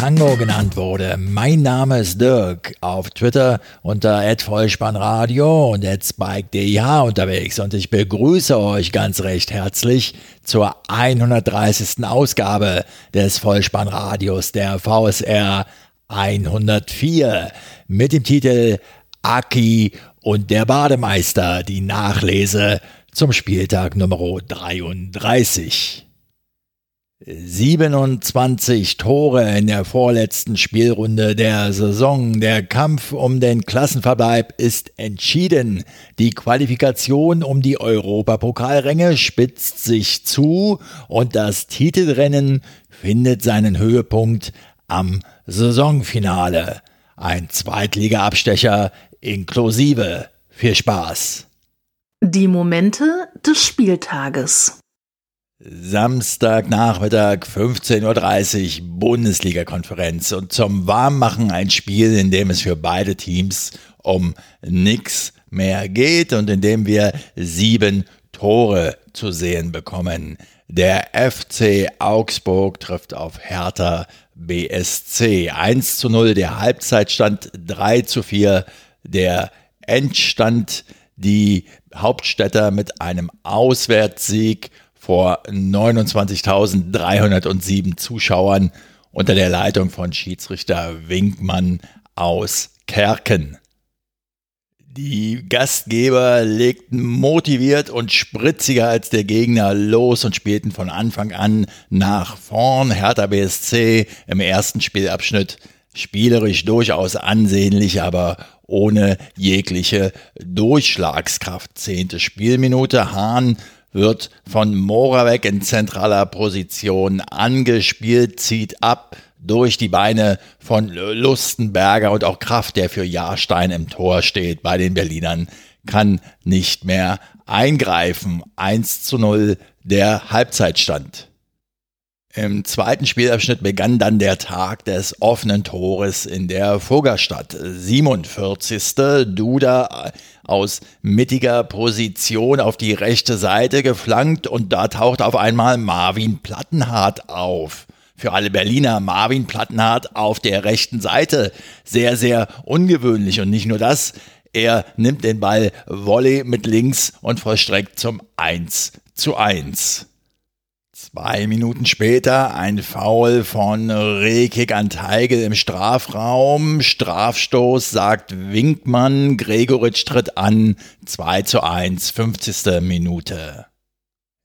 Tango genannt wurde. Mein Name ist Dirk, auf Twitter unter @vollspannradio und @spike_dh unterwegs und ich begrüße euch ganz recht herzlich zur 130. Ausgabe des Vollspannradios der VSR 104 mit dem Titel Aki und der Bademeister, die Nachlese zum Spieltag Nummer 33. 27 Tore in der vorletzten Spielrunde der Saison. Der Kampf um den Klassenverbleib ist entschieden. Die Qualifikation um die Europapokalränge spitzt sich zu und das Titelrennen findet seinen Höhepunkt am Saisonfinale. Ein Zweitliga-Abstecher inklusive. Viel Spaß. Die Momente des Spieltages. Samstagnachmittag 15.30 Uhr Bundesliga-Konferenz und zum Warmmachen ein Spiel, in dem es für beide Teams um nichts mehr geht und in dem wir sieben Tore zu sehen bekommen. Der FC Augsburg trifft auf Hertha BSC. 1 zu 0 der Halbzeitstand, 3 zu 4 der Endstand. Die Hauptstädter mit einem Auswärtssieg vor 29.307 Zuschauern unter der Leitung von Schiedsrichter Winkmann aus Kerken. Die Gastgeber legten motiviert und spritziger als der Gegner los und spielten von Anfang an nach vorn. Hertha BSC im ersten Spielabschnitt spielerisch durchaus ansehnlich, aber ohne jegliche Durchschlagskraft. Zehnte Spielminute. Hahn wird von Moravec in zentraler Position angespielt, zieht ab durch die Beine von Lustenberger und auch Kraft, der für Jahrstein im Tor steht bei den Berlinern, kann nicht mehr eingreifen. 1 zu 0 der Halbzeitstand. Im zweiten Spielabschnitt begann dann der Tag des offenen Tores in der Fuggerstadt. 47. Duda aus mittiger Position auf die rechte Seite geflankt und da taucht auf einmal Marvin Plattenhardt auf. Für alle Berliner Marvin Plattenhardt auf der rechten Seite. Sehr, sehr ungewöhnlich und nicht nur das. Er nimmt den Ball Volley mit links und vollstreckt zum 1 zu 1. Zwei Minuten später ein Foul von Rekik an Teigel im Strafraum. Strafstoß sagt Winkmann. Gregoritsch tritt an. 2 zu 1, 50. Minute.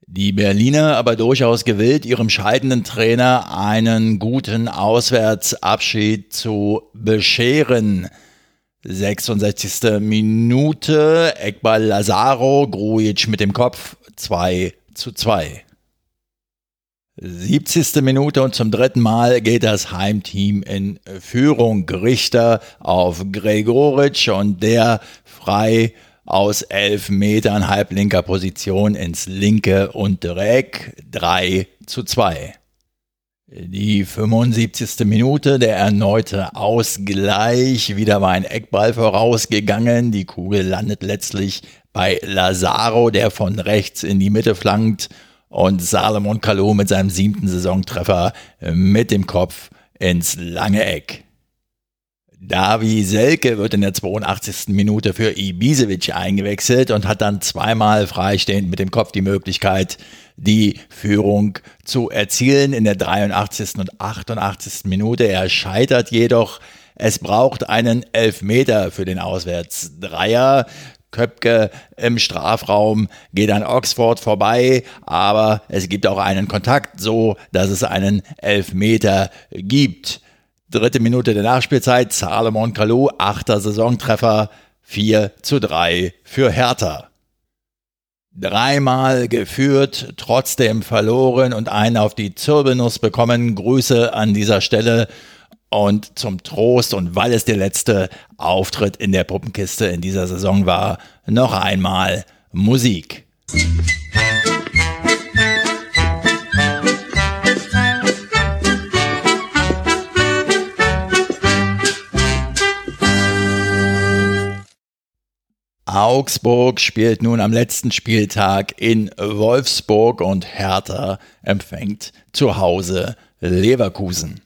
Die Berliner aber durchaus gewillt, ihrem scheidenden Trainer einen guten Auswärtsabschied zu bescheren. 66. Minute, Eckball Lazaro, Grujic mit dem Kopf, 2 zu 2. 70. Minute und zum dritten Mal geht das Heimteam in Führung. Richter auf Gregoritsch und der frei aus elf Metern halblinker Position ins linke untere Eck 3 zu 2. Die 75. Minute, der erneute Ausgleich. Wieder war ein Eckball vorausgegangen. Die Kugel landet letztlich bei Lazaro, der von rechts in die Mitte flankt und Salomon Kalou mit seinem siebten Saisontreffer mit dem Kopf ins lange Eck. Davi Selke wird in der 82. Minute für Ibisevic eingewechselt und hat dann zweimal freistehend mit dem Kopf die Möglichkeit, die Führung zu erzielen in der 83. und 88. Minute. Er scheitert jedoch. Es braucht einen Elfmeter für den Auswärtsdreier. Köpke im Strafraum geht an Oxford vorbei, aber es gibt auch einen Kontakt, so dass es einen Elfmeter gibt. Dritte Minute der Nachspielzeit, Salomon Kalou, achter Saisontreffer, 4 zu 3 für Hertha. Dreimal geführt, trotzdem verloren und einen auf die Zirbelnuss bekommen. Grüße an dieser Stelle und zum Trost und weil es der letzte Auftritt in der Puppenkiste in dieser Saison war, noch einmal Musik. Augsburg spielt nun am letzten Spieltag in Wolfsburg und Hertha empfängt zu Hause Leverkusen.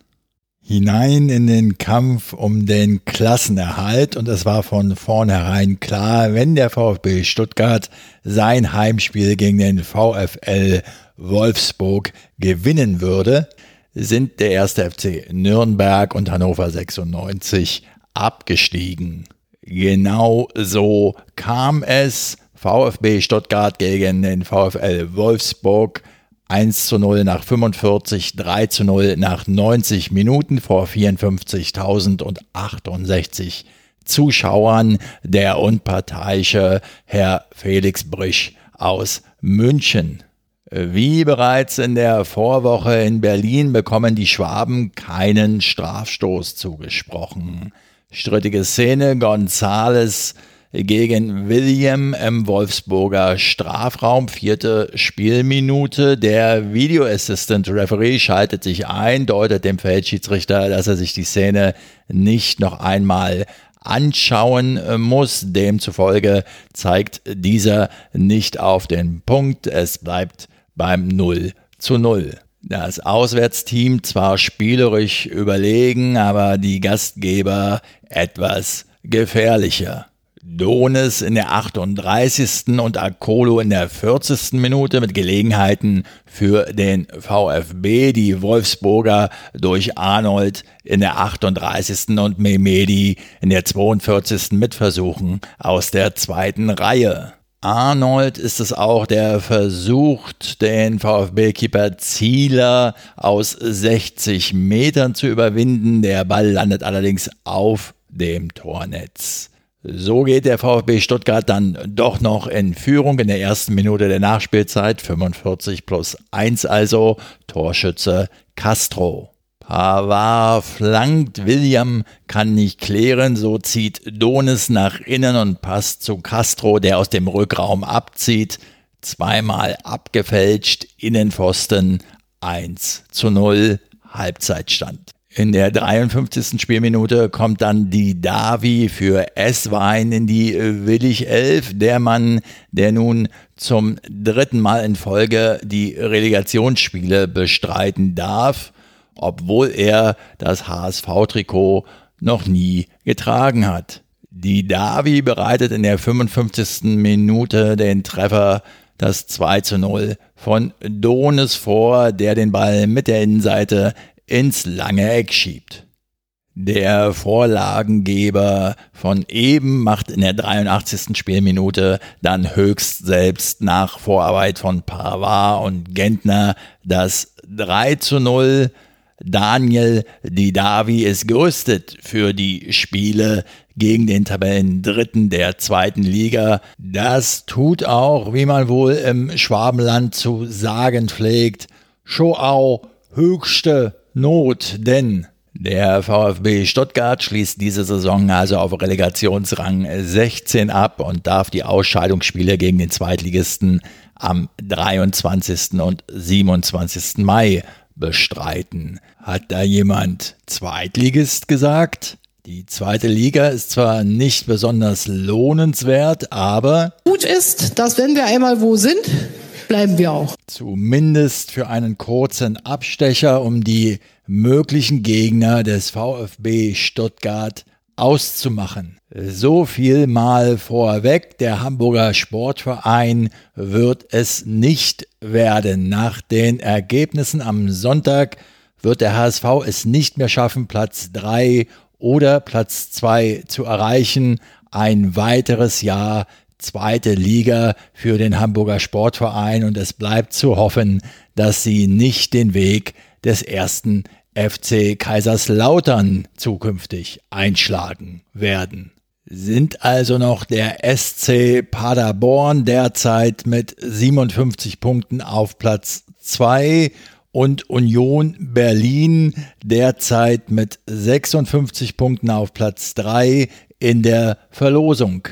Hinein in den Kampf um den Klassenerhalt und es war von vornherein klar, wenn der VfB Stuttgart sein Heimspiel gegen den VfL Wolfsburg gewinnen würde, sind der erste FC Nürnberg und Hannover 96 abgestiegen. Genau so kam es. VfB Stuttgart gegen den VfL Wolfsburg 1 zu 0 nach 45, 3 zu 0 nach 90 Minuten vor 54.068 Zuschauern. Der unparteiische Herr Felix Brisch aus München. Wie bereits in der Vorwoche in Berlin bekommen die Schwaben keinen Strafstoß zugesprochen. Strittige Szene, Gonzales gegen William im Wolfsburger Strafraum, vierte Spielminute. Der Video Assistant Referee schaltet sich ein, deutet dem Feldschiedsrichter, dass er sich die Szene nicht noch einmal anschauen muss. Demzufolge zeigt dieser nicht auf den Punkt. Es bleibt beim 0 zu 0 das Auswärtsteam zwar spielerisch überlegen, aber die Gastgeber etwas gefährlicher. Donis in der 38. und Akolo in der 40. Minute mit Gelegenheiten für den VfB. Die Wolfsburger durch Arnold in der 38. und Memedi in der 42. mit Versuchen aus der zweiten Reihe. Arnold ist es auch, der versucht, den VfB-Keeper Zieler aus 60 Metern zu überwinden. Der Ball landet allerdings auf dem Tornetz. So geht der VfB Stuttgart dann doch noch in Führung in der ersten Minute der Nachspielzeit. 45 plus 1 also. Torschütze Castro. Pavard flankt, William kann nicht klären, so zieht Donis nach innen und passt zu Castro, der aus dem Rückraum abzieht. Zweimal abgefälscht, Innenpfosten 1 zu 0, Halbzeitstand. In der 53. Spielminute kommt dann die Davi für S-Wein in die Willig 11, der Mann, der nun zum dritten Mal in Folge die Relegationsspiele bestreiten darf obwohl er das HSV-Trikot noch nie getragen hat. Die Davi bereitet in der 55. Minute den Treffer das 2 zu 0 von Donis vor, der den Ball mit der Innenseite ins lange Eck schiebt. Der Vorlagengeber von eben macht in der 83. Spielminute dann höchst selbst nach Vorarbeit von Pavard und Gentner das 3 zu 0 Daniel Didavi ist gerüstet für die Spiele gegen den Tabellendritten der zweiten Liga. Das tut auch, wie man wohl im Schwabenland zu sagen pflegt, Schoau höchste Not, denn der VfB Stuttgart schließt diese Saison also auf Relegationsrang 16 ab und darf die Ausscheidungsspiele gegen den Zweitligisten am 23. und 27. Mai bestreiten. Hat da jemand Zweitligist gesagt? Die zweite Liga ist zwar nicht besonders lohnenswert, aber gut ist, dass wenn wir einmal wo sind, bleiben wir auch. Zumindest für einen kurzen Abstecher, um die möglichen Gegner des VfB Stuttgart auszumachen. So viel mal vorweg, der Hamburger Sportverein wird es nicht werden. Nach den Ergebnissen am Sonntag wird der HSV es nicht mehr schaffen, Platz 3 oder Platz 2 zu erreichen. Ein weiteres Jahr zweite Liga für den Hamburger Sportverein und es bleibt zu hoffen, dass sie nicht den Weg des ersten FC Kaiserslautern zukünftig einschlagen werden. Sind also noch der SC Paderborn derzeit mit 57 Punkten auf Platz 2 und Union Berlin derzeit mit 56 Punkten auf Platz 3 in der Verlosung.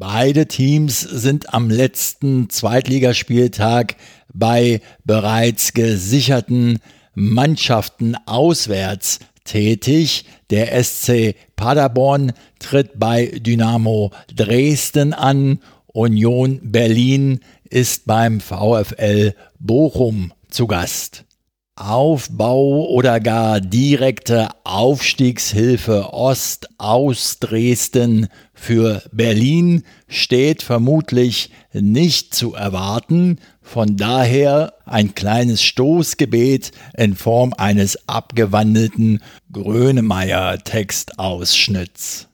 Beide Teams sind am letzten Zweitligaspieltag bei bereits gesicherten Mannschaften auswärts tätig. Der SC Paderborn tritt bei Dynamo Dresden an. Union Berlin ist beim VfL Bochum zu Gast. Aufbau oder gar direkte Aufstiegshilfe Ost aus Dresden für Berlin steht vermutlich nicht zu erwarten. Von daher ein kleines Stoßgebet in Form eines abgewandelten Grönemeyer-Textausschnitts.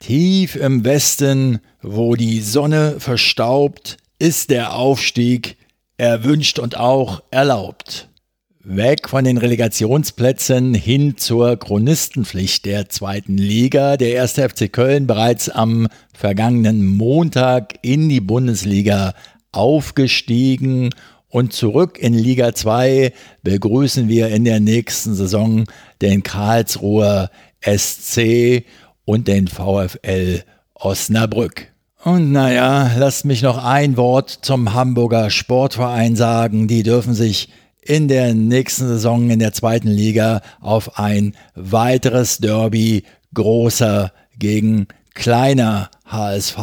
Tief im Westen, wo die Sonne verstaubt, ist der Aufstieg erwünscht und auch erlaubt. Weg von den Relegationsplätzen hin zur Chronistenpflicht der zweiten Liga. Der erste FC Köln bereits am vergangenen Montag in die Bundesliga aufgestiegen und zurück in Liga 2 begrüßen wir in der nächsten Saison den Karlsruher SC und den VfL Osnabrück. Und naja, lasst mich noch ein Wort zum Hamburger Sportverein sagen. Die dürfen sich in der nächsten Saison in der zweiten Liga auf ein weiteres Derby großer gegen kleiner HSV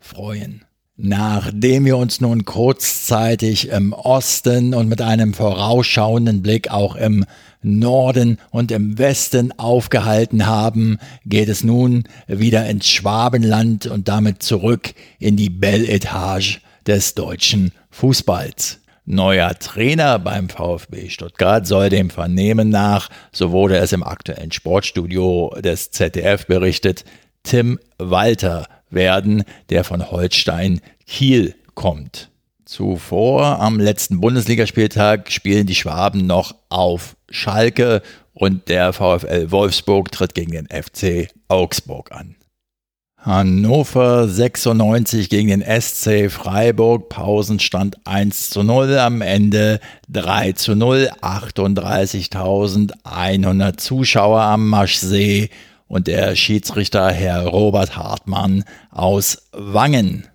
freuen. Nachdem wir uns nun kurzzeitig im Osten und mit einem vorausschauenden Blick auch im Norden und im Westen aufgehalten haben, geht es nun wieder ins Schwabenland und damit zurück in die Belle Etage des deutschen Fußballs. Neuer Trainer beim VfB Stuttgart soll dem Vernehmen nach, so wurde es im aktuellen Sportstudio des ZDF berichtet, Tim Walter werden, der von Holstein Kiel kommt. Zuvor am letzten Bundesligaspieltag spielen die Schwaben noch auf Schalke und der VfL Wolfsburg tritt gegen den FC Augsburg an. Hannover 96 gegen den SC Freiburg. Pausenstand 1 zu 0. Am Ende 3 zu 0. 38.100 Zuschauer am Maschsee und der Schiedsrichter Herr Robert Hartmann aus Wangen.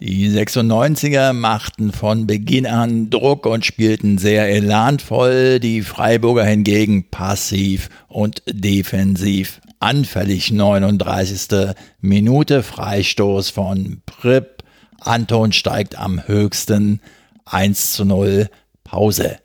Die 96er machten von Beginn an Druck und spielten sehr elanvoll, die Freiburger hingegen passiv und defensiv anfällig 39. Minute Freistoß von Pripp. Anton steigt am höchsten 1 zu 0 Pause.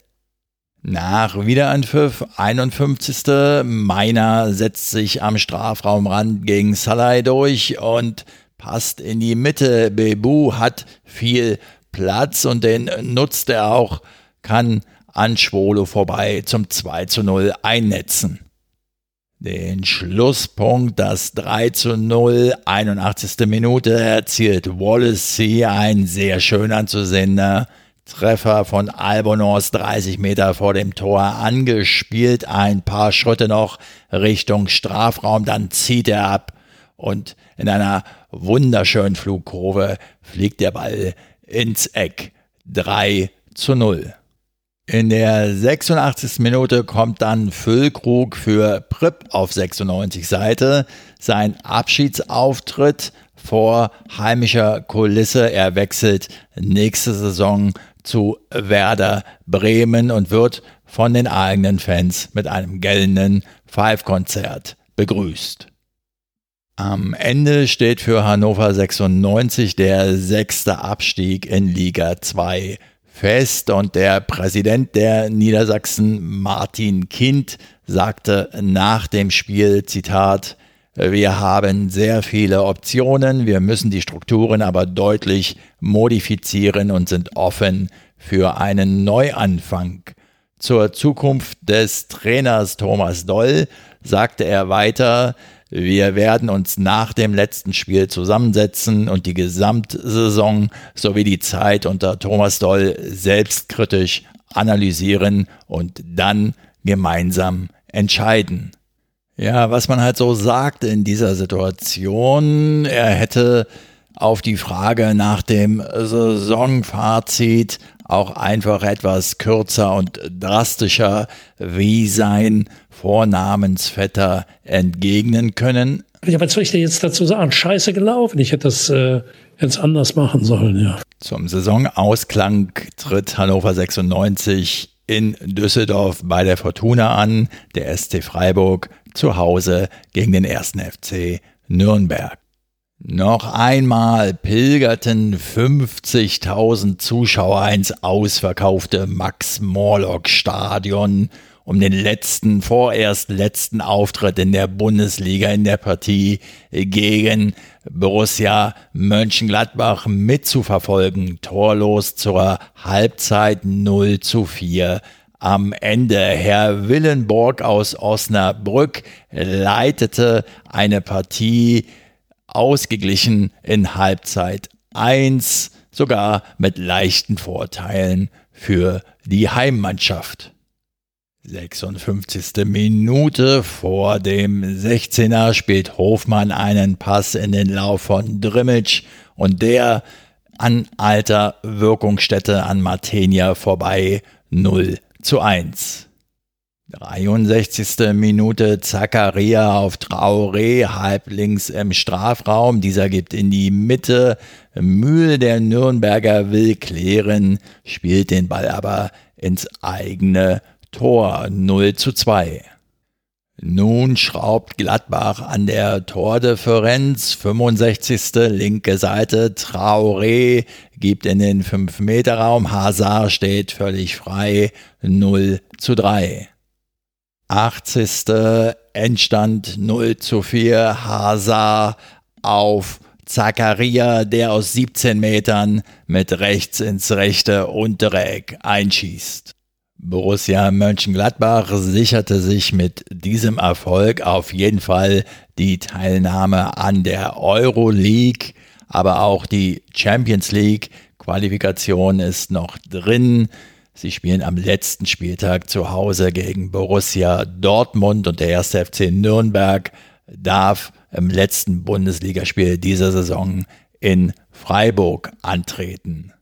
Nach Wiederanpfiff 51. Meiner setzt sich am Strafraumrand gegen Salai durch und passt in die Mitte. Bebu hat viel Platz und den nutzt er auch, kann an Schwolo vorbei zum 2 zu 0 einnetzen. Den Schlusspunkt, das 3 zu 0, 81. Minute, erzielt Wallace C. ein sehr schön anzusehender Treffer von Albonos 30 Meter vor dem Tor angespielt, ein paar Schritte noch Richtung Strafraum, dann zieht er ab und in einer wunderschönen Flugkurve fliegt der Ball ins Eck. 3 zu 0. In der 86. Minute kommt dann Füllkrug für Pripp auf 96 Seite. Sein Abschiedsauftritt vor heimischer Kulisse. Er wechselt nächste Saison zu Werder Bremen und wird von den eigenen Fans mit einem gellenden Five-Konzert begrüßt. Am Ende steht für Hannover 96 der sechste Abstieg in Liga 2 fest und der Präsident der Niedersachsen, Martin Kind, sagte nach dem Spiel, Zitat, wir haben sehr viele Optionen, wir müssen die Strukturen aber deutlich modifizieren und sind offen für einen Neuanfang. Zur Zukunft des Trainers Thomas Doll sagte er weiter, wir werden uns nach dem letzten Spiel zusammensetzen und die Gesamtsaison sowie die Zeit unter Thomas Doll selbstkritisch analysieren und dann gemeinsam entscheiden. Ja, was man halt so sagt in dieser Situation, er hätte auf die Frage nach dem Saisonfazit auch einfach etwas kürzer und drastischer wie sein Vornamensvetter entgegnen können. Ja, was soll ich dir jetzt dazu sagen? Scheiße gelaufen. Ich hätte das äh, jetzt anders machen sollen, ja. Zum Saisonausklang tritt Hannover 96 in Düsseldorf bei der Fortuna an, der SC Freiburg zu Hause gegen den 1. FC Nürnberg. Noch einmal pilgerten 50.000 Zuschauer ins ausverkaufte Max-Morlock-Stadion, um den letzten, vorerst letzten Auftritt in der Bundesliga in der Partie gegen Borussia Mönchengladbach mitzuverfolgen. Torlos zur Halbzeit 0 zu 4 am Ende. Herr Willenborg aus Osnabrück leitete eine Partie, ausgeglichen in Halbzeit 1, sogar mit leichten Vorteilen für die Heimmannschaft. 56. Minute vor dem 16er spielt Hofmann einen Pass in den Lauf von Drimmitsch und der an alter Wirkungsstätte an Martenia vorbei 0 zu 1. 63. Minute Zakaria auf Traoré, halblinks im Strafraum. Dieser gibt in die Mitte. Mühl, der Nürnberger, will klären, spielt den Ball aber ins eigene Tor 0 zu 2. Nun schraubt Gladbach an der Tordifferenz. 65. linke Seite. Traoré gibt in den 5-Meter-Raum. Hazard steht völlig frei. 0 zu 3. 80. Endstand 0 zu 4. Hazard auf Zakaria, der aus 17 Metern mit rechts ins rechte untere Eck einschießt. Borussia Mönchengladbach sicherte sich mit diesem Erfolg auf jeden Fall die Teilnahme an der Euroleague, aber auch die Champions League Qualifikation ist noch drin. Sie spielen am letzten Spieltag zu Hause gegen Borussia Dortmund und der erste FC Nürnberg darf im letzten Bundesligaspiel dieser Saison in Freiburg antreten.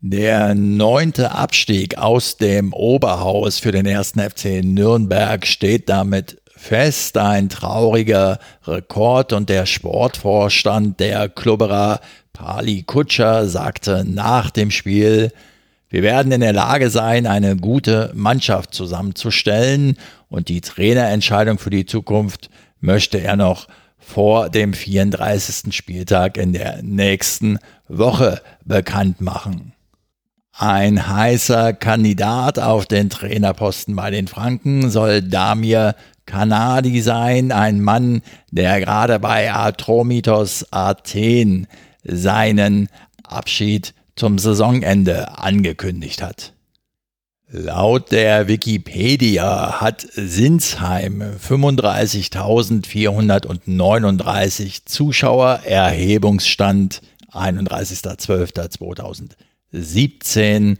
Der neunte Abstieg aus dem Oberhaus für den ersten FC Nürnberg steht damit fest. Ein trauriger Rekord und der Sportvorstand der Klubberer Pali Kutscher sagte nach dem Spiel, wir werden in der Lage sein, eine gute Mannschaft zusammenzustellen und die Trainerentscheidung für die Zukunft möchte er noch vor dem 34. Spieltag in der nächsten Woche bekannt machen. Ein heißer Kandidat auf den Trainerposten bei den Franken soll Damir Kanadi sein, ein Mann, der gerade bei Atromitos Athen seinen Abschied zum Saisonende angekündigt hat. Laut der Wikipedia hat Sinsheim 35.439 Zuschauer, Erhebungsstand 31.12.2017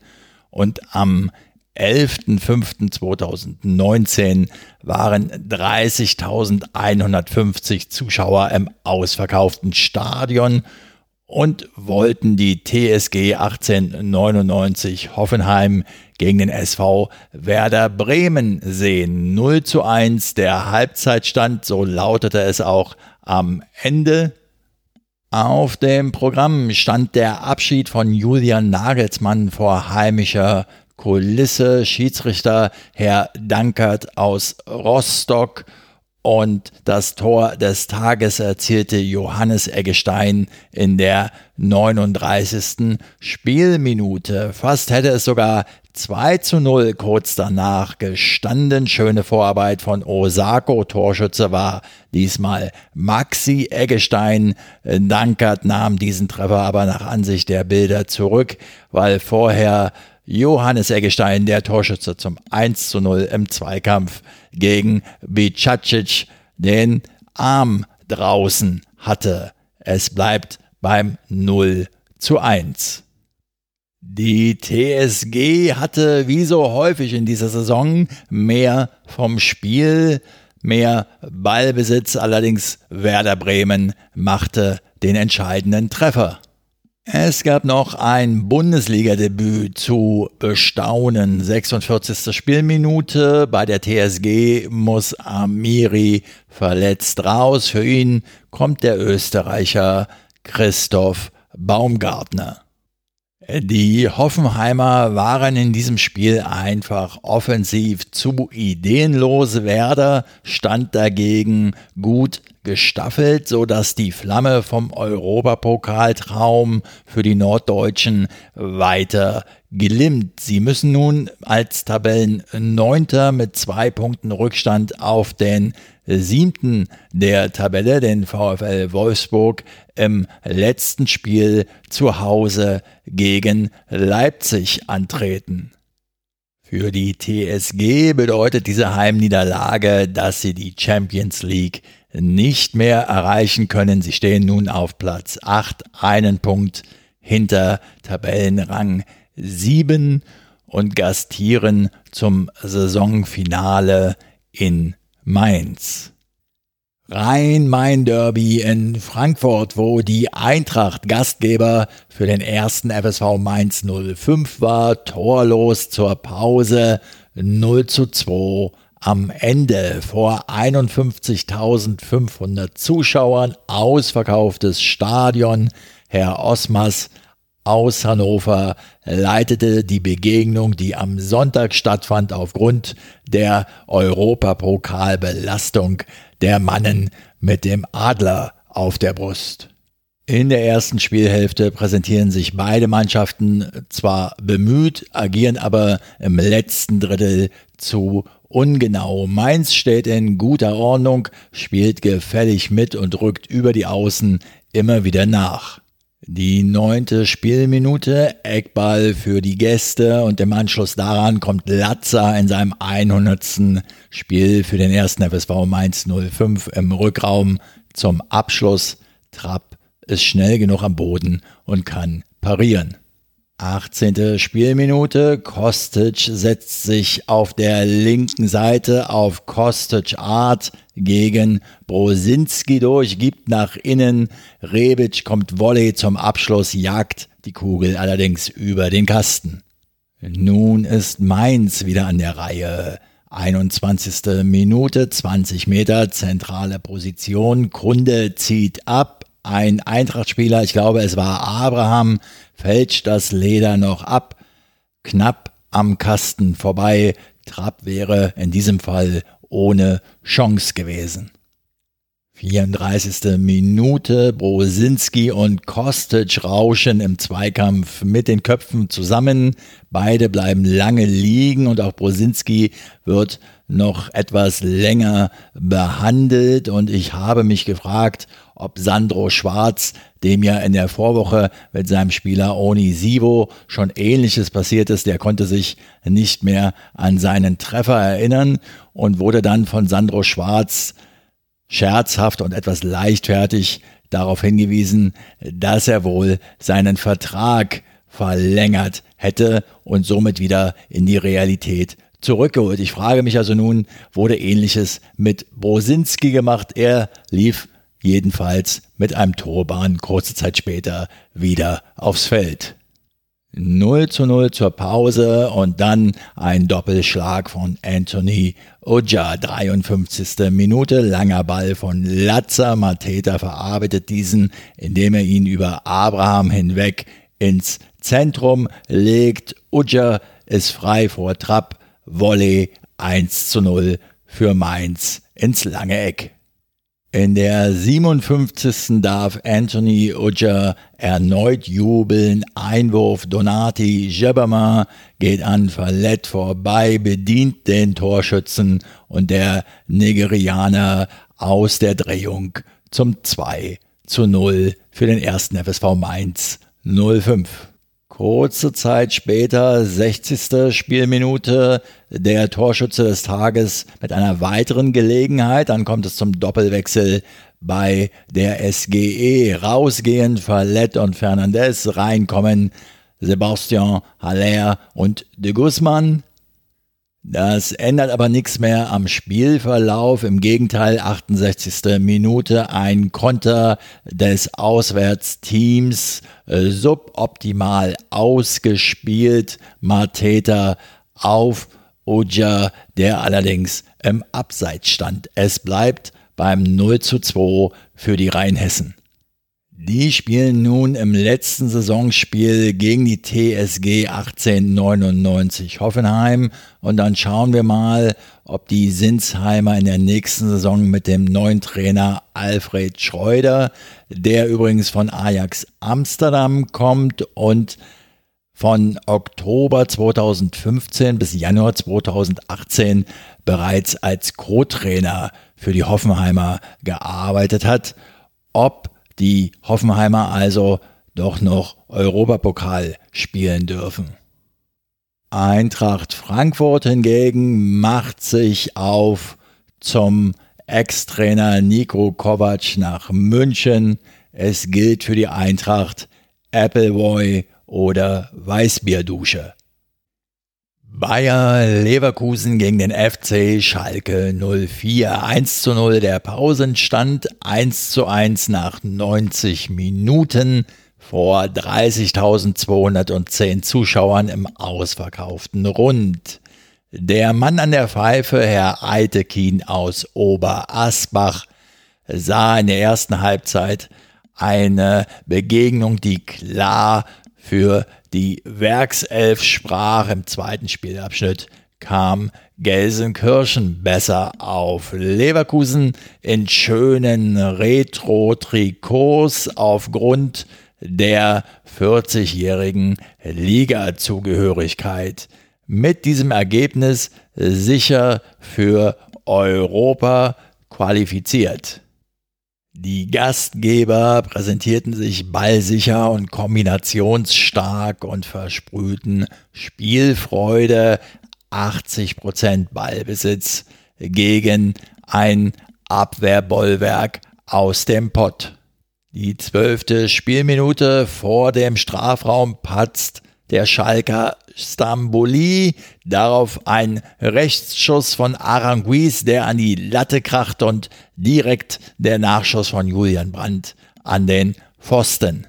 und am 11.05.2019 waren 30.150 Zuschauer im ausverkauften Stadion und wollten die TSG 1899 Hoffenheim gegen den SV Werder Bremen sehen. 0 zu 1 der Halbzeitstand, so lautete es auch am Ende. Auf dem Programm stand der Abschied von Julian Nagelsmann vor heimischer Kulisse. Schiedsrichter Herr Dankert aus Rostock und das Tor des Tages erzielte Johannes Eggestein in der 39. Spielminute. Fast hätte es sogar 2 zu 0 kurz danach gestanden. Schöne Vorarbeit von Osako. Torschütze war diesmal Maxi Eggestein. Dankert nahm diesen Treffer aber nach Ansicht der Bilder zurück, weil vorher Johannes Eggestein, der Torschütze zum 1 zu 0 im Zweikampf gegen Bicacic, den Arm draußen hatte. Es bleibt beim 0 zu 1. Die TSG hatte wie so häufig in dieser Saison mehr vom Spiel, mehr Ballbesitz, allerdings Werder Bremen machte den entscheidenden Treffer. Es gab noch ein Bundesliga-Debüt zu bestaunen. 46. Spielminute. Bei der TSG muss Amiri verletzt raus. Für ihn kommt der Österreicher Christoph Baumgartner. Die Hoffenheimer waren in diesem Spiel einfach offensiv zu ideenlos. Werder stand dagegen gut gestaffelt, so dass die Flamme vom Europapokaltraum für die Norddeutschen weiter gelimmt. Sie müssen nun als Tabellenneunter mit zwei Punkten Rückstand auf den siebten der Tabelle, den VfL Wolfsburg, im letzten Spiel zu Hause gegen Leipzig antreten. Für die TSG bedeutet diese Heimniederlage, dass sie die Champions League nicht mehr erreichen können. Sie stehen nun auf Platz 8, einen Punkt hinter Tabellenrang 7 und gastieren zum Saisonfinale in Mainz. Rhein-Main-Derby in Frankfurt, wo die Eintracht Gastgeber für den ersten FSV Mainz 05 war, torlos zur Pause 0 zu 2 am Ende vor 51.500 Zuschauern, ausverkauftes Stadion. Herr Osmas aus Hannover leitete die Begegnung, die am Sonntag stattfand, aufgrund der Europapokalbelastung der Mannen mit dem Adler auf der Brust. In der ersten Spielhälfte präsentieren sich beide Mannschaften zwar bemüht, agieren aber im letzten Drittel zu ungenau. Mainz steht in guter Ordnung, spielt gefällig mit und rückt über die Außen immer wieder nach. Die neunte Spielminute, Eckball für die Gäste und im Anschluss daran kommt Latza in seinem 100. Spiel für den ersten FSV Mainz 05 im Rückraum zum Abschluss. Trapp ist schnell genug am Boden und kann parieren. 18. Spielminute. Kostic setzt sich auf der linken Seite auf Kostic Art gegen Brosinski durch, gibt nach innen. Rebic kommt Volley zum Abschluss, jagt die Kugel allerdings über den Kasten. Nun ist Mainz wieder an der Reihe. 21. Minute, 20 Meter, zentrale Position. Kunde zieht ab. Ein Eintrachtspieler, ich glaube es war Abraham, fälscht das Leder noch ab, knapp am Kasten vorbei. Trapp wäre in diesem Fall ohne Chance gewesen. 34. Minute, Brosinski und Kostic rauschen im Zweikampf mit den Köpfen zusammen. Beide bleiben lange liegen und auch Brosinski wird noch etwas länger behandelt. Und ich habe mich gefragt, ob Sandro Schwarz, dem ja in der Vorwoche mit seinem Spieler Oni Sivo schon ähnliches passiert ist, der konnte sich nicht mehr an seinen Treffer erinnern und wurde dann von Sandro Schwarz scherzhaft und etwas leichtfertig darauf hingewiesen, dass er wohl seinen Vertrag verlängert hätte und somit wieder in die Realität zurückgeholt. Ich frage mich also nun, wurde ähnliches mit Brosinski gemacht? Er lief jedenfalls mit einem Turban kurze Zeit später wieder aufs Feld. 0 zu 0 zur Pause und dann ein Doppelschlag von Anthony Uja, 53. Minute, langer Ball von Latza. Mateta verarbeitet diesen, indem er ihn über Abraham hinweg ins Zentrum legt. Uja ist frei vor Trapp, Volley 1 zu 0 für Mainz ins lange Eck. In der 57. darf Anthony Uja erneut jubeln. Einwurf Donati Jeberma geht an Verlet vorbei, bedient den Torschützen und der Nigerianer aus der Drehung zum 2 zu 0 für den ersten FSV Mainz 05. Kurze Zeit später, 60. Spielminute, der Torschütze des Tages mit einer weiteren Gelegenheit. Dann kommt es zum Doppelwechsel bei der SGE. Rausgehen, Verlet und Fernandez. Reinkommen Sebastian Haller und de Guzman. Das ändert aber nichts mehr am Spielverlauf. Im Gegenteil, 68. Minute ein Konter des Auswärtsteams, äh, suboptimal ausgespielt. Mateta auf Oja, der allerdings im Abseits stand. Es bleibt beim 0 zu 2 für die Rheinhessen. Die spielen nun im letzten Saisonspiel gegen die TSG 1899 Hoffenheim. Und dann schauen wir mal, ob die Sinsheimer in der nächsten Saison mit dem neuen Trainer Alfred Schreuder, der übrigens von Ajax Amsterdam kommt und von Oktober 2015 bis Januar 2018 bereits als Co-Trainer für die Hoffenheimer gearbeitet hat, ob die Hoffenheimer also doch noch Europapokal spielen dürfen. Eintracht Frankfurt hingegen macht sich auf zum Ex-Trainer Nico Kovac nach München. Es gilt für die Eintracht Appleboy oder Weißbierdusche. Bayer Leverkusen gegen den FC Schalke 04. 1 zu 0 der Pausenstand, 1 zu 1 nach 90 Minuten vor 30.210 Zuschauern im ausverkauften Rund. Der Mann an der Pfeife, Herr Eitekin aus Oberasbach, sah in der ersten Halbzeit eine Begegnung, die klar für die Werkself sprach. Im zweiten Spielabschnitt kam Gelsenkirchen besser auf. Leverkusen in schönen Retro-Trikots aufgrund der 40-jährigen Liga-Zugehörigkeit. Mit diesem Ergebnis sicher für Europa qualifiziert. Die Gastgeber präsentierten sich ballsicher und kombinationsstark und versprühten Spielfreude, 80% Ballbesitz gegen ein Abwehrbollwerk aus dem Pott. Die zwölfte Spielminute vor dem Strafraum patzt der Schalker Stamboli. Darauf ein Rechtsschuss von Aranguiz, der an die Latte kracht und direkt der Nachschuss von Julian Brandt an den Pfosten.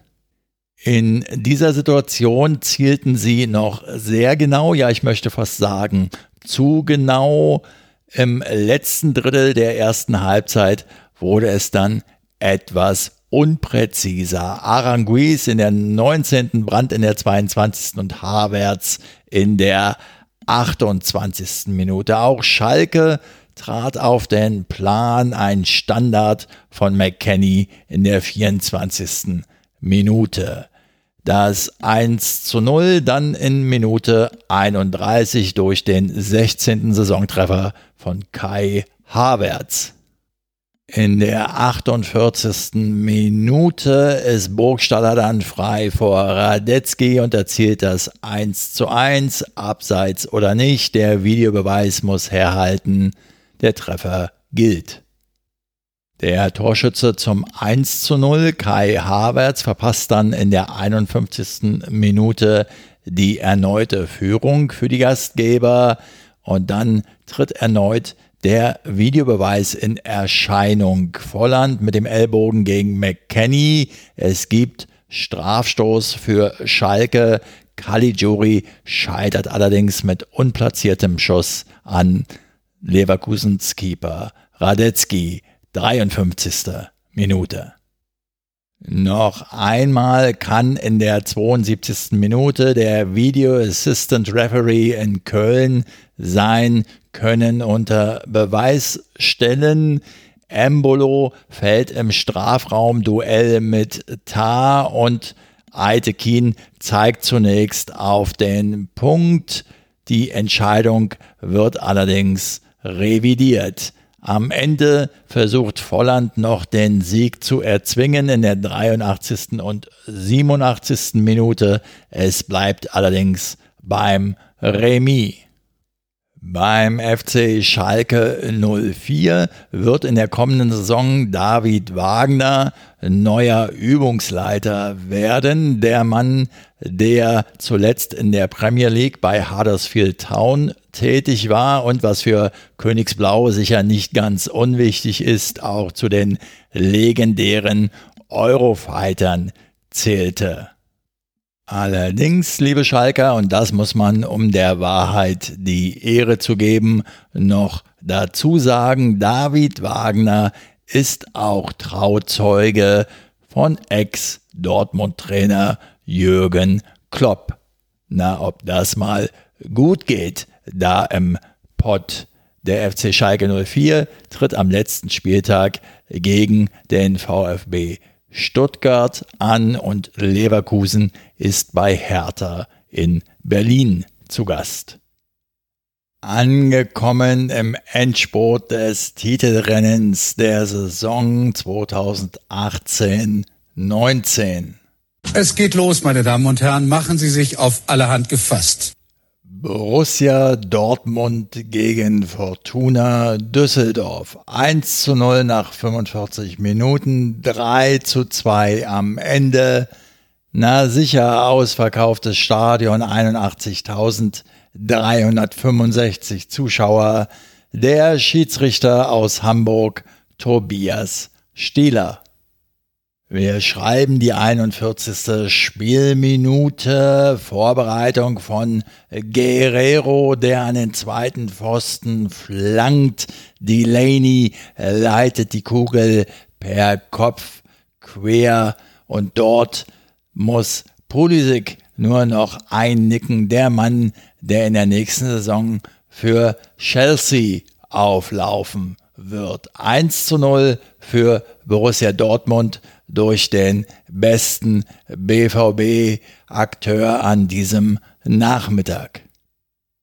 In dieser Situation zielten sie noch sehr genau, ja ich möchte fast sagen, zu genau. Im letzten Drittel der ersten Halbzeit wurde es dann etwas unpräziser. Aranguiz in der 19., Brand in der 22. und Havertz in der 28. Minute. Auch Schalke trat auf den Plan ein Standard von McKenny in der 24. Minute. Das 1 zu 0 dann in Minute 31 durch den 16. Saisontreffer von Kai Havertz. In der 48. Minute ist Burgstaller dann frei vor Radetzky und erzielt das 1 zu 1, abseits oder nicht. Der Videobeweis muss herhalten. Der Treffer gilt. Der Torschütze zum 1 zu 0, Kai Havertz, verpasst dann in der 51. Minute die erneute Führung für die Gastgeber und dann tritt erneut der Videobeweis in Erscheinung. Volland mit dem Ellbogen gegen McKenny. Es gibt Strafstoß für Schalke. Caligiuri scheitert allerdings mit unplatziertem Schuss an Leverkusens Keeper Radetzky. 53. Minute. Noch einmal kann in der 72. Minute der Video Assistant Referee in Köln sein Können unter Beweis stellen. Embolo fällt im Strafraumduell mit Tar und Aitekin zeigt zunächst auf den Punkt. Die Entscheidung wird allerdings revidiert. Am Ende versucht Volland noch den Sieg zu erzwingen in der 83. und 87. Minute. Es bleibt allerdings beim Remis. Beim FC Schalke 04 wird in der kommenden Saison David Wagner neuer Übungsleiter werden. Der Mann, der zuletzt in der Premier League bei Huddersfield Town tätig war und was für Königsblau sicher nicht ganz unwichtig ist, auch zu den legendären Eurofightern zählte. Allerdings, liebe Schalker, und das muss man, um der Wahrheit die Ehre zu geben, noch dazu sagen, David Wagner ist auch Trauzeuge von Ex-Dortmund-Trainer Jürgen Klopp. Na, ob das mal gut geht, da im Pott. Der FC Schalke 04 tritt am letzten Spieltag gegen den VfB Stuttgart an und Leverkusen ist bei Hertha in Berlin zu Gast. Angekommen im Endspurt des Titelrennens der Saison 2018-19. Es geht los, meine Damen und Herren. Machen Sie sich auf allerhand gefasst. Borussia Dortmund gegen Fortuna Düsseldorf. 1 zu 0 nach 45 Minuten, 3 zu 2 am Ende. Na sicher ausverkauftes Stadion, 81.365 Zuschauer. Der Schiedsrichter aus Hamburg, Tobias Stieler. Wir schreiben die 41. Spielminute. Vorbereitung von Guerrero, der an den zweiten Pfosten flankt. Delaney leitet die Kugel per Kopf quer und dort muss Pulisic nur noch einnicken. Der Mann, der in der nächsten Saison für Chelsea auflaufen wird. 1 zu 0 für Borussia Dortmund durch den besten BVB-Akteur an diesem Nachmittag.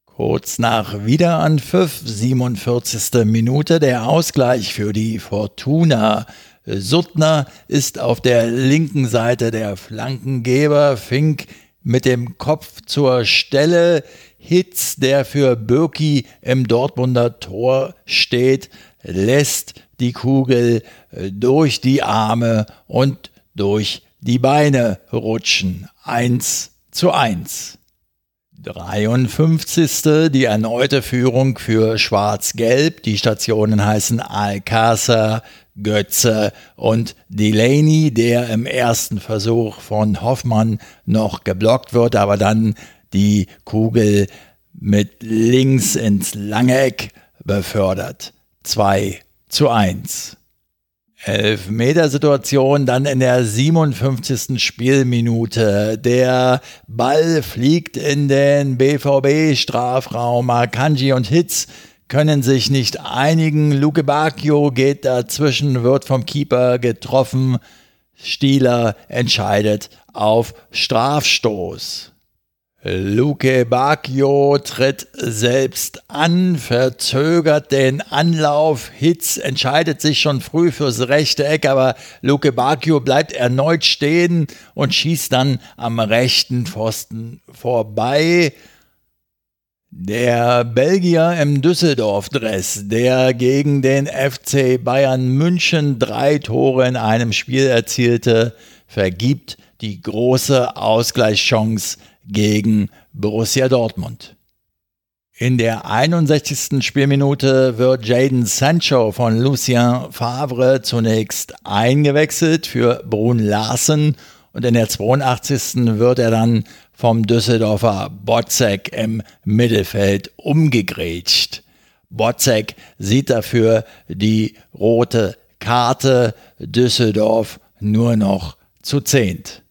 Kurz nach Wiederanpfiff, 47. Minute, der Ausgleich für die Fortuna. Suttner ist auf der linken Seite der Flankengeber, Fink mit dem Kopf zur Stelle, Hitz, der für Birki im Dortmunder Tor steht, lässt die Kugel äh, durch die Arme und durch die Beine rutschen. Eins zu eins. 53. Die erneute Führung für Schwarz-Gelb. Die Stationen heißen Alcázar, Götze und Delaney, der im ersten Versuch von Hoffmann noch geblockt wird, aber dann die Kugel mit links ins lange Eck befördert. 2 zu 1. Elfmetersituation dann in der 57. Spielminute. Der Ball fliegt in den BVB-Strafraum. Akanji und Hitz können sich nicht einigen. Luke Bacchio geht dazwischen, wird vom Keeper getroffen. Stieler entscheidet auf Strafstoß. Luke Bacchio tritt selbst an, verzögert den Anlauf. Hitz entscheidet sich schon früh fürs rechte Eck, aber Luke Bacchio bleibt erneut stehen und schießt dann am rechten Pfosten vorbei. Der Belgier im Düsseldorf-Dress, der gegen den FC Bayern München drei Tore in einem Spiel erzielte, vergibt die große Ausgleichschance gegen Borussia Dortmund. In der 61. Spielminute wird Jaden Sancho von Lucien Favre zunächst eingewechselt für Brun Larsen und in der 82. wird er dann vom Düsseldorfer Botzek im Mittelfeld umgegrätscht. Botzek sieht dafür die rote Karte Düsseldorf nur noch zu zehnt.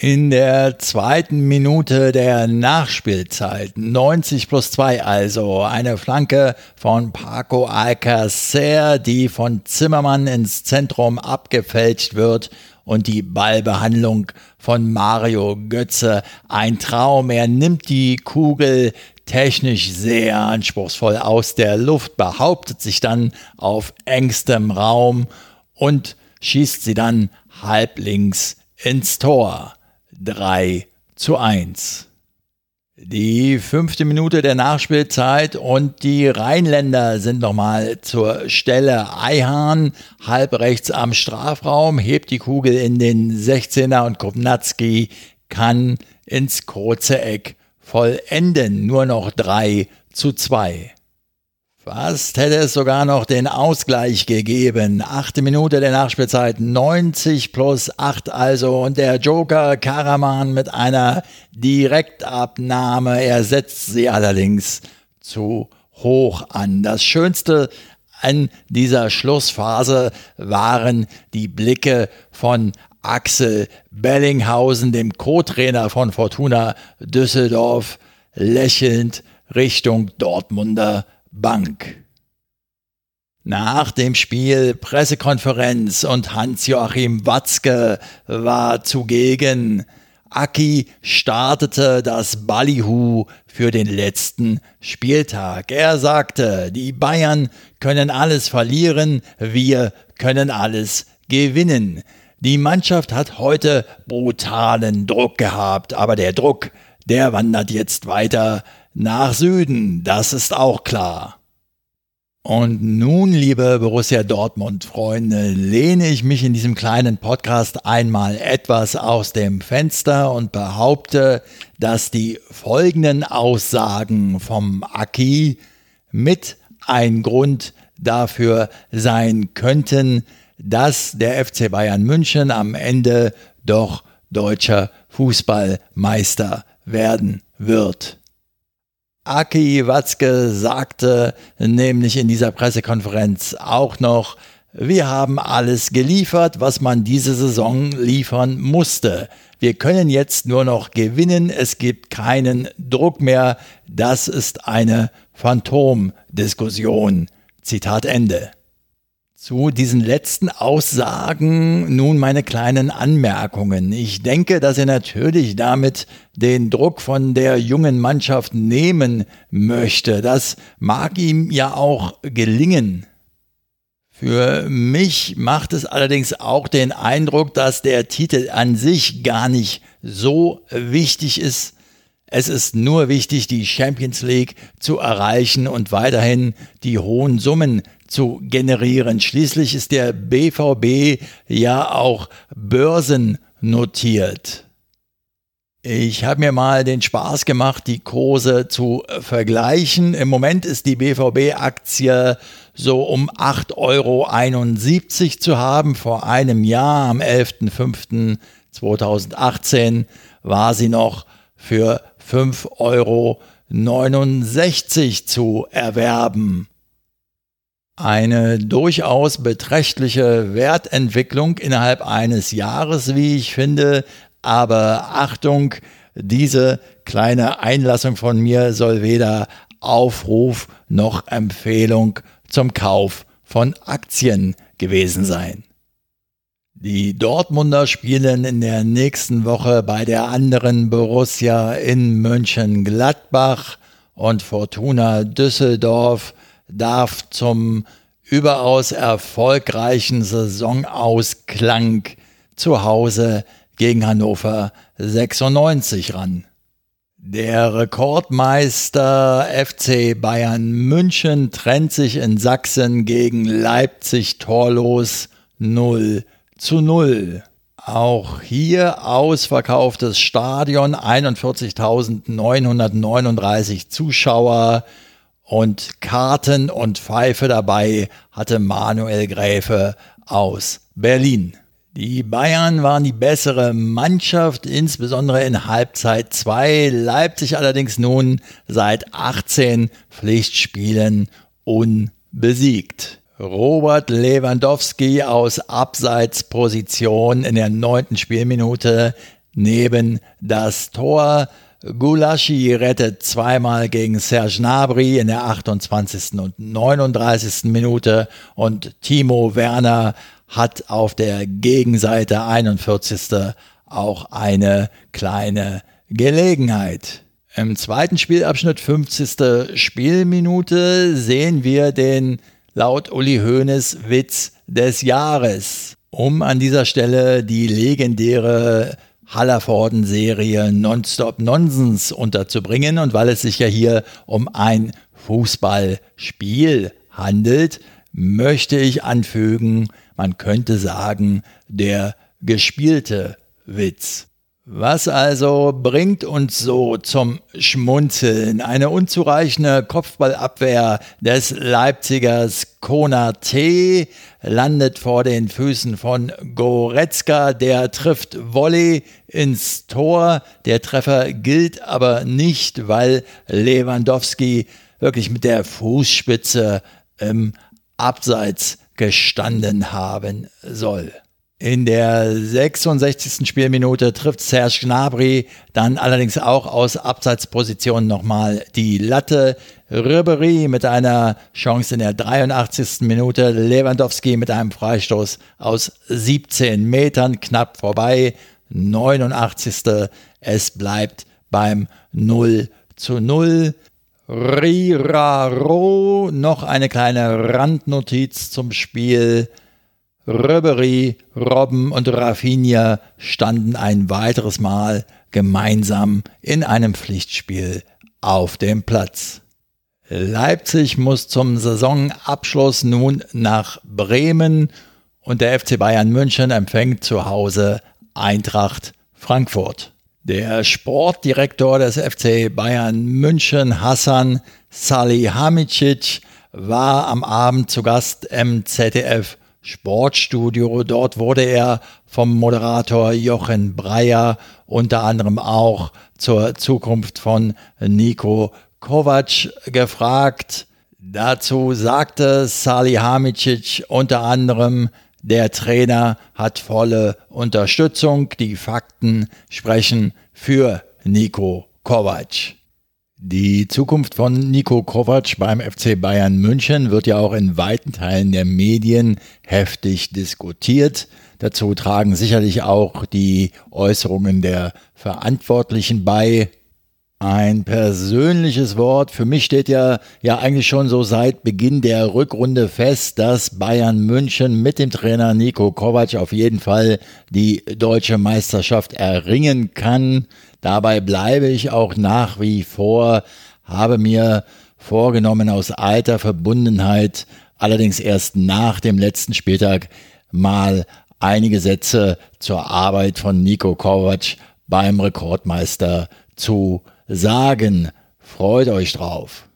In der zweiten Minute der Nachspielzeit, 90 plus 2 also, eine Flanke von Paco Alcacer, die von Zimmermann ins Zentrum abgefälscht wird und die Ballbehandlung von Mario Götze ein Traum. Er nimmt die Kugel technisch sehr anspruchsvoll aus der Luft, behauptet sich dann auf engstem Raum und schießt sie dann halblinks ins Tor. 3 zu 1. Die fünfte Minute der Nachspielzeit und die Rheinländer sind nochmal zur Stelle. Eihahn halb rechts am Strafraum, hebt die Kugel in den 16er und Kopnatski kann ins kurze Eck vollenden. Nur noch 3 zu 2. Fast hätte es sogar noch den Ausgleich gegeben. Achte Minute der Nachspielzeit, 90 plus 8 also. Und der Joker Karaman mit einer Direktabnahme. Er setzt sie allerdings zu hoch an. Das Schönste an dieser Schlussphase waren die Blicke von Axel Bellinghausen, dem Co-Trainer von Fortuna Düsseldorf, lächelnd Richtung Dortmunder Bank. Nach dem Spiel Pressekonferenz und Hans-Joachim Watzke war zugegen. Aki startete das Ballyhu für den letzten Spieltag. Er sagte, die Bayern können alles verlieren, wir können alles gewinnen. Die Mannschaft hat heute brutalen Druck gehabt, aber der Druck, der wandert jetzt weiter nach Süden, das ist auch klar. Und nun, liebe Borussia Dortmund-Freunde, lehne ich mich in diesem kleinen Podcast einmal etwas aus dem Fenster und behaupte, dass die folgenden Aussagen vom Aki mit ein Grund dafür sein könnten, dass der FC Bayern München am Ende doch deutscher Fußballmeister werden wird. Aki Watzke sagte nämlich in dieser Pressekonferenz auch noch, wir haben alles geliefert, was man diese Saison liefern musste. Wir können jetzt nur noch gewinnen, es gibt keinen Druck mehr. Das ist eine Phantomdiskussion. Zitat Ende. Zu diesen letzten Aussagen nun meine kleinen Anmerkungen. Ich denke, dass er natürlich damit den Druck von der jungen Mannschaft nehmen möchte. Das mag ihm ja auch gelingen. Für mich macht es allerdings auch den Eindruck, dass der Titel an sich gar nicht so wichtig ist. Es ist nur wichtig, die Champions League zu erreichen und weiterhin die hohen Summen zu generieren. Schließlich ist der BVB ja auch börsennotiert. Ich habe mir mal den Spaß gemacht, die Kurse zu vergleichen. Im Moment ist die BVB-Aktie so um 8,71 Euro zu haben. Vor einem Jahr, am 11.05.2018, war sie noch für 5,69 Euro zu erwerben eine durchaus beträchtliche Wertentwicklung innerhalb eines Jahres, wie ich finde. Aber Achtung, diese kleine Einlassung von mir soll weder Aufruf noch Empfehlung zum Kauf von Aktien gewesen sein. Die Dortmunder spielen in der nächsten Woche bei der anderen Borussia in Mönchengladbach und Fortuna Düsseldorf darf zum überaus erfolgreichen Saisonausklang zu Hause gegen Hannover 96 ran. Der Rekordmeister FC Bayern München trennt sich in Sachsen gegen Leipzig torlos 0 zu 0. Auch hier ausverkauftes Stadion, 41.939 Zuschauer, und Karten und Pfeife dabei hatte Manuel Gräfe aus Berlin. Die Bayern waren die bessere Mannschaft, insbesondere in Halbzeit 2. Leipzig allerdings nun seit 18 Pflichtspielen unbesiegt. Robert Lewandowski aus Abseitsposition in der neunten Spielminute neben das Tor Gulaschi rettet zweimal gegen Serge Gnabry in der 28. und 39. Minute und Timo Werner hat auf der Gegenseite 41. auch eine kleine Gelegenheit. Im zweiten Spielabschnitt 50. Spielminute sehen wir den laut Uli Hoeneß Witz des Jahres. Um an dieser Stelle die legendäre Hallervorden-Serie Nonstop Nonsens unterzubringen. Und weil es sich ja hier um ein Fußballspiel handelt, möchte ich anfügen, man könnte sagen, der gespielte Witz. Was also bringt uns so zum Schmunzeln? Eine unzureichende Kopfballabwehr des Leipzigers Konate landet vor den Füßen von Goretzka, der trifft Volley ins Tor. Der Treffer gilt aber nicht, weil Lewandowski wirklich mit der Fußspitze im abseits gestanden haben soll. In der 66. Spielminute trifft Serge Gnabry dann allerdings auch aus Abseitsposition nochmal die Latte. Ribery mit einer Chance in der 83. Minute, Lewandowski mit einem Freistoß aus 17 Metern knapp vorbei. 89. Es bleibt beim 0 zu 0. Riraro, noch eine kleine Randnotiz zum Spiel. Ribery, Robben und Rafinha standen ein weiteres Mal gemeinsam in einem Pflichtspiel auf dem Platz. Leipzig muss zum Saisonabschluss nun nach Bremen und der FC Bayern München empfängt zu Hause Eintracht Frankfurt. Der Sportdirektor des FC Bayern München, Hassan Salihamidzic, war am Abend zu Gast im ZDF Sportstudio. Dort wurde er vom Moderator Jochen Breyer unter anderem auch zur Zukunft von Nico Kovac gefragt. Dazu sagte Salihamidzic unter anderem, der Trainer hat volle Unterstützung. Die Fakten sprechen für Nico Kovac. Die Zukunft von Nico Kovac beim FC Bayern München wird ja auch in weiten Teilen der Medien heftig diskutiert. Dazu tragen sicherlich auch die Äußerungen der Verantwortlichen bei. Ein persönliches Wort. Für mich steht ja, ja eigentlich schon so seit Beginn der Rückrunde fest, dass Bayern München mit dem Trainer Nico Kovac auf jeden Fall die deutsche Meisterschaft erringen kann. Dabei bleibe ich auch nach wie vor, habe mir vorgenommen aus alter Verbundenheit, allerdings erst nach dem letzten Spieltag mal einige Sätze zur Arbeit von Nico Kovac beim Rekordmeister zu sagen. Freut euch drauf.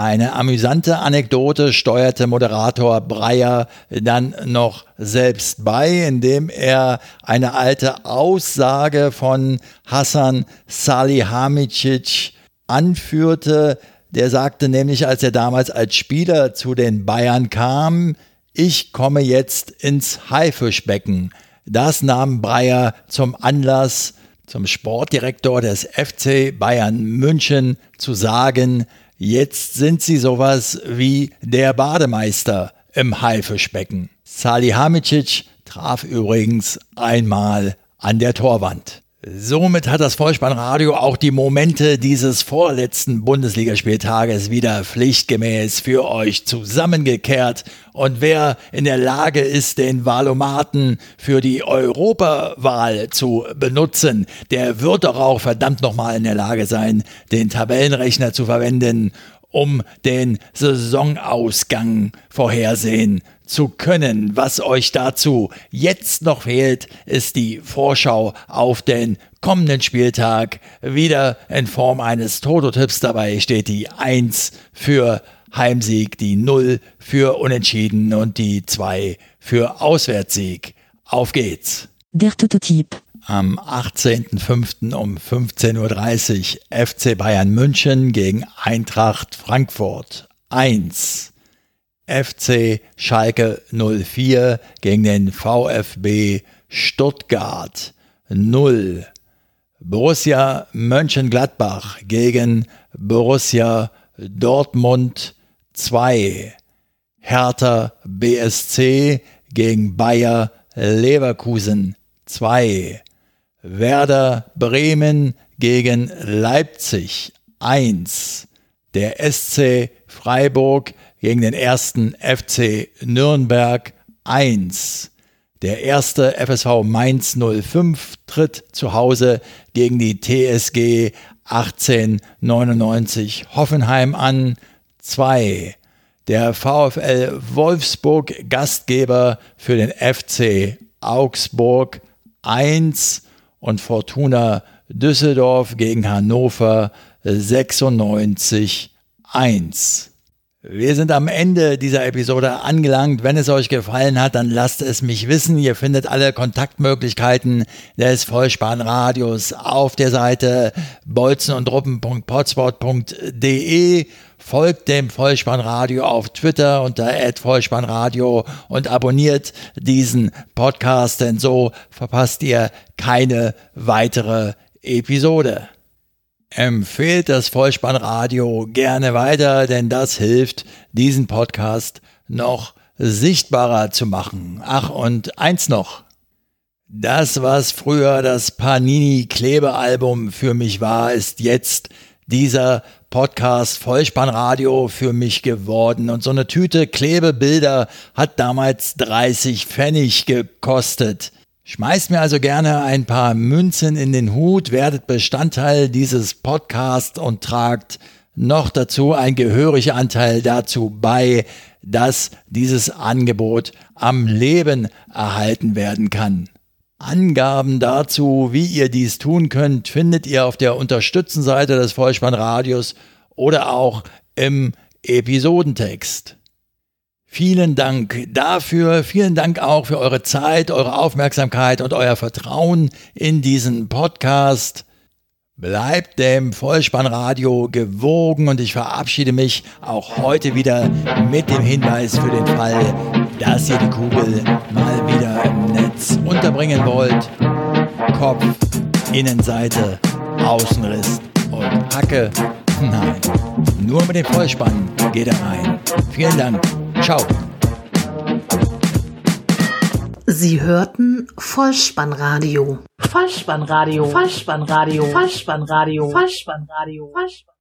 Eine amüsante Anekdote steuerte Moderator Breyer dann noch selbst bei, indem er eine alte Aussage von Hassan Salihamidzic anführte. Der sagte nämlich, als er damals als Spieler zu den Bayern kam, ich komme jetzt ins Haifischbecken. Das nahm Breyer zum Anlass, zum Sportdirektor des FC Bayern München zu sagen, jetzt sind sie sowas wie der Bademeister im Haifischbecken. Salihamidzic traf übrigens einmal an der Torwand. Somit hat das Vollspannradio auch die Momente dieses vorletzten Bundesligaspieltages wieder pflichtgemäß für euch zusammengekehrt. Und wer in der Lage ist, den Wahlomaten für die Europawahl zu benutzen, der wird doch auch verdammt nochmal in der Lage sein, den Tabellenrechner zu verwenden, um den Saisonausgang vorhersehen zu können. Was euch dazu jetzt noch fehlt, ist die Vorschau auf den kommenden Spieltag. Wieder in Form eines Toto-Tipps. Dabei steht die 1 für Heimsieg, die 0 für Unentschieden und die 2 für Auswärtssieg. Auf geht's. Der Toto-Tipp. Am 18.05. um 15.30 Uhr FC Bayern München gegen Eintracht Frankfurt 1. FC Schalke 04 gegen den VfB Stuttgart 0. Borussia Mönchengladbach gegen Borussia Dortmund 2. Hertha BSC gegen Bayer Leverkusen 2. Werder Bremen gegen Leipzig 1. Der SC Freiburg gegen den ersten FC Nürnberg 1. Der erste FSV Mainz 05 tritt zu Hause gegen die TSG 1899 Hoffenheim an 2. Der VfL Wolfsburg Gastgeber für den FC Augsburg 1 und Fortuna Düsseldorf gegen Hannover 96 1. Wir sind am Ende dieser Episode angelangt. Wenn es euch gefallen hat, dann lasst es mich wissen. Ihr findet alle Kontaktmöglichkeiten des Vollspannradios auf der Seite bolzenundruppen.potspot.de. folgt dem Vollspannradio auf Twitter unter @vollspannradio und abonniert diesen Podcast, denn so verpasst ihr keine weitere Episode. Empfehlt das Vollspannradio gerne weiter, denn das hilft, diesen Podcast noch sichtbarer zu machen. Ach, und eins noch. Das, was früher das Panini-Klebealbum für mich war, ist jetzt dieser Podcast Vollspannradio für mich geworden. Und so eine Tüte Klebebilder hat damals 30 Pfennig gekostet. Schmeißt mir also gerne ein paar Münzen in den Hut, werdet Bestandteil dieses Podcasts und tragt noch dazu einen gehörigen Anteil dazu bei, dass dieses Angebot am Leben erhalten werden kann. Angaben dazu, wie ihr dies tun könnt, findet ihr auf der Unterstützenseite des Vollspannradios oder auch im Episodentext. Vielen Dank dafür. Vielen Dank auch für eure Zeit, eure Aufmerksamkeit und euer Vertrauen in diesen Podcast. Bleibt dem Vollspannradio gewogen und ich verabschiede mich auch heute wieder mit dem Hinweis für den Fall, dass ihr die Kugel mal wieder im Netz unterbringen wollt. Kopf, Innenseite, Außenriss und Hacke. Nein, nur mit dem Vollspann geht er rein. Vielen Dank. Ciao. Sie hörten Vollspannradio. Vollspannradio. Vollspannradio. Vollspannradio. Vollspannradio. Vollspannradio.